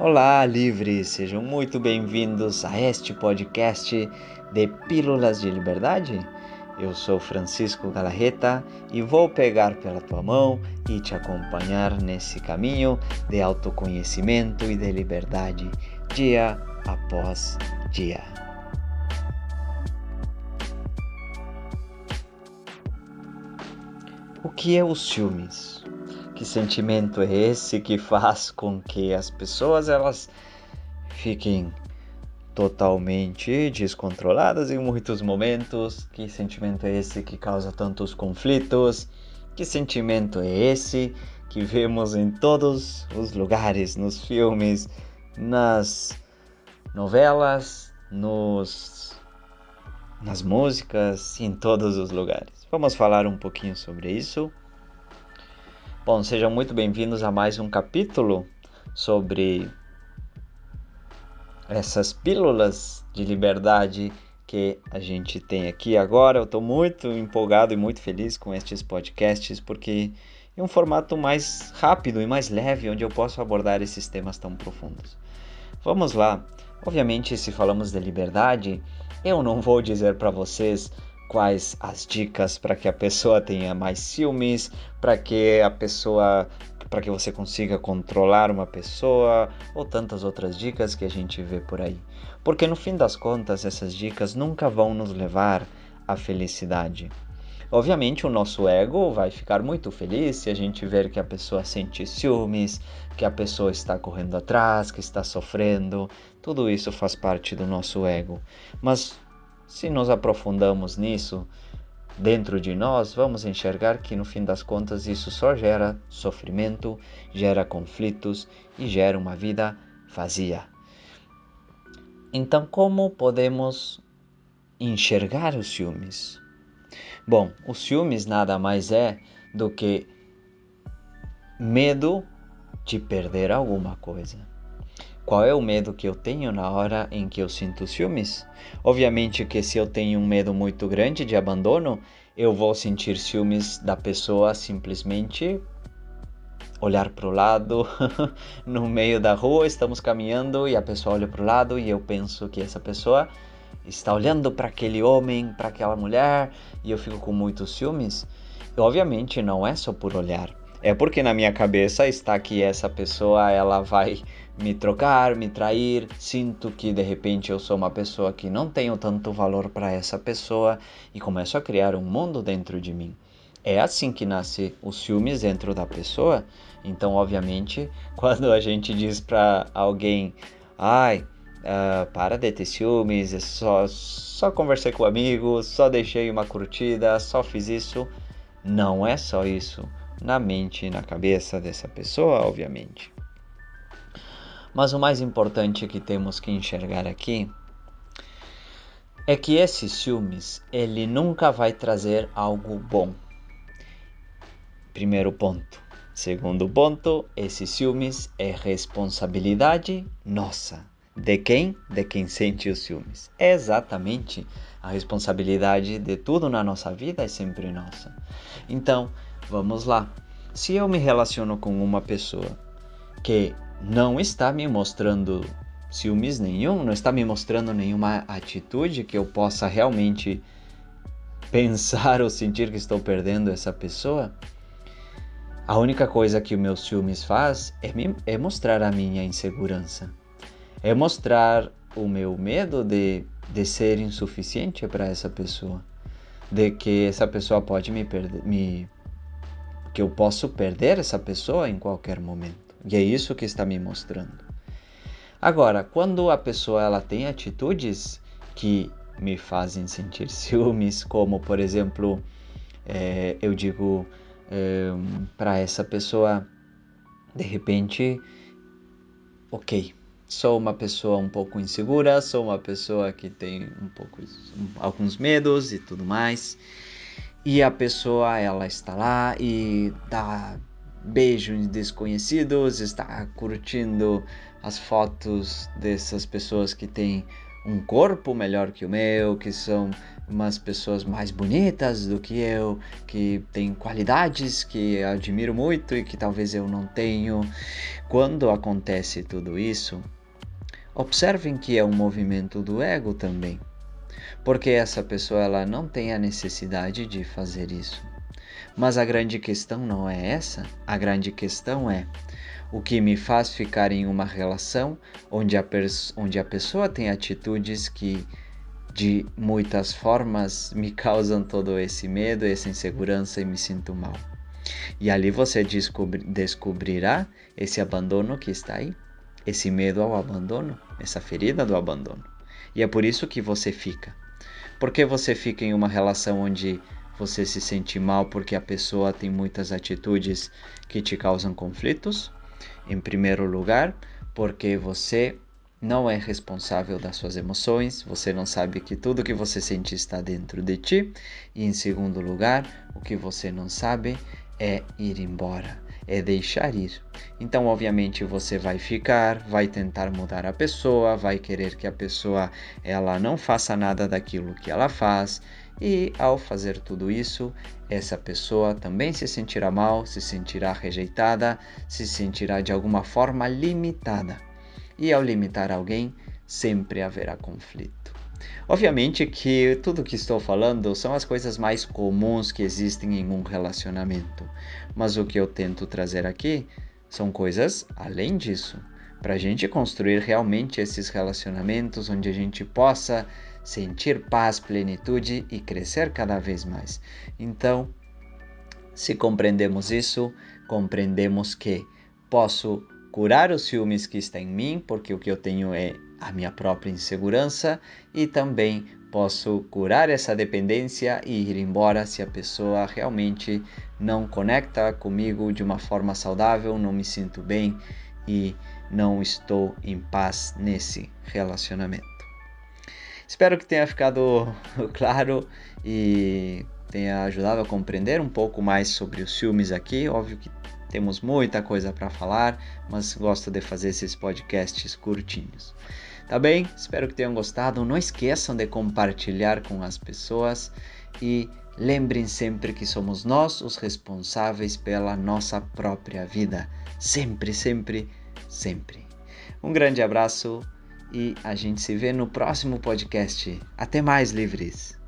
Olá, livres! Sejam muito bem-vindos a este podcast de Pílulas de Liberdade. Eu sou Francisco Galarreta e vou pegar pela tua mão e te acompanhar nesse caminho de autoconhecimento e de liberdade, dia após dia. O que é o ciúmes? Que sentimento é esse que faz com que as pessoas elas fiquem totalmente descontroladas em muitos momentos? Que sentimento é esse que causa tantos conflitos? Que sentimento é esse que vemos em todos os lugares, nos filmes, nas novelas, nos nas músicas, em todos os lugares. Vamos falar um pouquinho sobre isso. Bom, sejam muito bem-vindos a mais um capítulo sobre essas pílulas de liberdade que a gente tem aqui agora. Eu estou muito empolgado e muito feliz com estes podcasts porque é um formato mais rápido e mais leve onde eu posso abordar esses temas tão profundos. Vamos lá. Obviamente, se falamos de liberdade, eu não vou dizer para vocês quais as dicas para que a pessoa tenha mais ciúmes, para que a pessoa para que você consiga controlar uma pessoa ou tantas outras dicas que a gente vê por aí. Porque no fim das contas, essas dicas nunca vão nos levar à felicidade. Obviamente, o nosso ego vai ficar muito feliz se a gente ver que a pessoa sente ciúmes, que a pessoa está correndo atrás, que está sofrendo. Tudo isso faz parte do nosso ego. Mas se nos aprofundamos nisso dentro de nós, vamos enxergar que no fim das contas isso só gera sofrimento, gera conflitos e gera uma vida vazia. Então, como podemos enxergar os ciúmes? Bom, os ciúmes nada mais é do que medo de perder alguma coisa. Qual é o medo que eu tenho na hora em que eu sinto ciúmes? Obviamente que se eu tenho um medo muito grande de abandono, eu vou sentir ciúmes da pessoa simplesmente olhar para o lado no meio da rua, estamos caminhando e a pessoa olha para o lado e eu penso que essa pessoa está olhando para aquele homem, para aquela mulher e eu fico com muitos ciúmes. E, obviamente não é só por olhar, é porque na minha cabeça está que essa pessoa ela vai me trocar, me trair, sinto que de repente eu sou uma pessoa que não tenho tanto valor para essa pessoa e começo a criar um mundo dentro de mim. É assim que nasce os ciúmes dentro da pessoa. Então, obviamente, quando a gente diz para alguém, ai, uh, para de ter ciúmes, é só, só conversei com amigos, só deixei uma curtida, só fiz isso, não é só isso na mente e na cabeça dessa pessoa, obviamente. Mas o mais importante que temos que enxergar aqui é que esse ciúmes, ele nunca vai trazer algo bom. Primeiro ponto. Segundo ponto, esse ciúmes é responsabilidade nossa. De quem? De quem sente os ciúmes. É exatamente a responsabilidade de tudo na nossa vida é sempre nossa. Então, Vamos lá. Se eu me relaciono com uma pessoa que não está me mostrando ciúmes nenhum, não está me mostrando nenhuma atitude que eu possa realmente pensar ou sentir que estou perdendo essa pessoa, a única coisa que o meu ciúmes faz é, me, é mostrar a minha insegurança, é mostrar o meu medo de, de ser insuficiente para essa pessoa, de que essa pessoa pode me, perder, me que eu posso perder essa pessoa em qualquer momento. E é isso que está me mostrando. Agora, quando a pessoa ela tem atitudes que me fazem sentir ciúmes, como por exemplo, é, eu digo é, para essa pessoa, de repente, ok, sou uma pessoa um pouco insegura, sou uma pessoa que tem um pouco alguns medos e tudo mais e a pessoa ela está lá e dá beijo em desconhecidos, está curtindo as fotos dessas pessoas que têm um corpo melhor que o meu, que são umas pessoas mais bonitas do que eu, que têm qualidades que admiro muito e que talvez eu não tenho. Quando acontece tudo isso, observem que é um movimento do ego também. Porque essa pessoa ela não tem a necessidade de fazer isso. Mas a grande questão não é essa, a grande questão é o que me faz ficar em uma relação onde a, onde a pessoa tem atitudes que de muitas formas me causam todo esse medo, essa insegurança e me sinto mal. E ali você descobri descobrirá esse abandono que está aí, esse medo ao abandono, essa ferida do abandono. E é por isso que você fica. Porque você fica em uma relação onde você se sente mal porque a pessoa tem muitas atitudes que te causam conflitos? Em primeiro lugar, porque você não é responsável das suas emoções, você não sabe que tudo que você sente está dentro de ti. E em segundo lugar, o que você não sabe é ir embora, é deixar ir. Então, obviamente, você vai ficar, vai tentar mudar a pessoa, vai querer que a pessoa ela não faça nada daquilo que ela faz. E ao fazer tudo isso, essa pessoa também se sentirá mal, se sentirá rejeitada, se sentirá de alguma forma limitada. E ao limitar alguém, sempre haverá conflito. Obviamente que tudo que estou falando são as coisas mais comuns que existem em um relacionamento, mas o que eu tento trazer aqui são coisas além disso, para a gente construir realmente esses relacionamentos onde a gente possa sentir paz, plenitude e crescer cada vez mais. Então, se compreendemos isso, compreendemos que posso curar os ciúmes que está em mim, porque o que eu tenho é a minha própria insegurança, e também posso curar essa dependência e ir embora se a pessoa realmente não conecta comigo de uma forma saudável, não me sinto bem e não estou em paz nesse relacionamento. Espero que tenha ficado claro e tenha ajudado a compreender um pouco mais sobre os ciúmes aqui. Óbvio que temos muita coisa para falar, mas gosto de fazer esses podcasts curtinhos. Tá bem? Espero que tenham gostado. Não esqueçam de compartilhar com as pessoas e lembrem sempre que somos nós os responsáveis pela nossa própria vida. Sempre, sempre, sempre. Um grande abraço e a gente se vê no próximo podcast. Até mais, livres!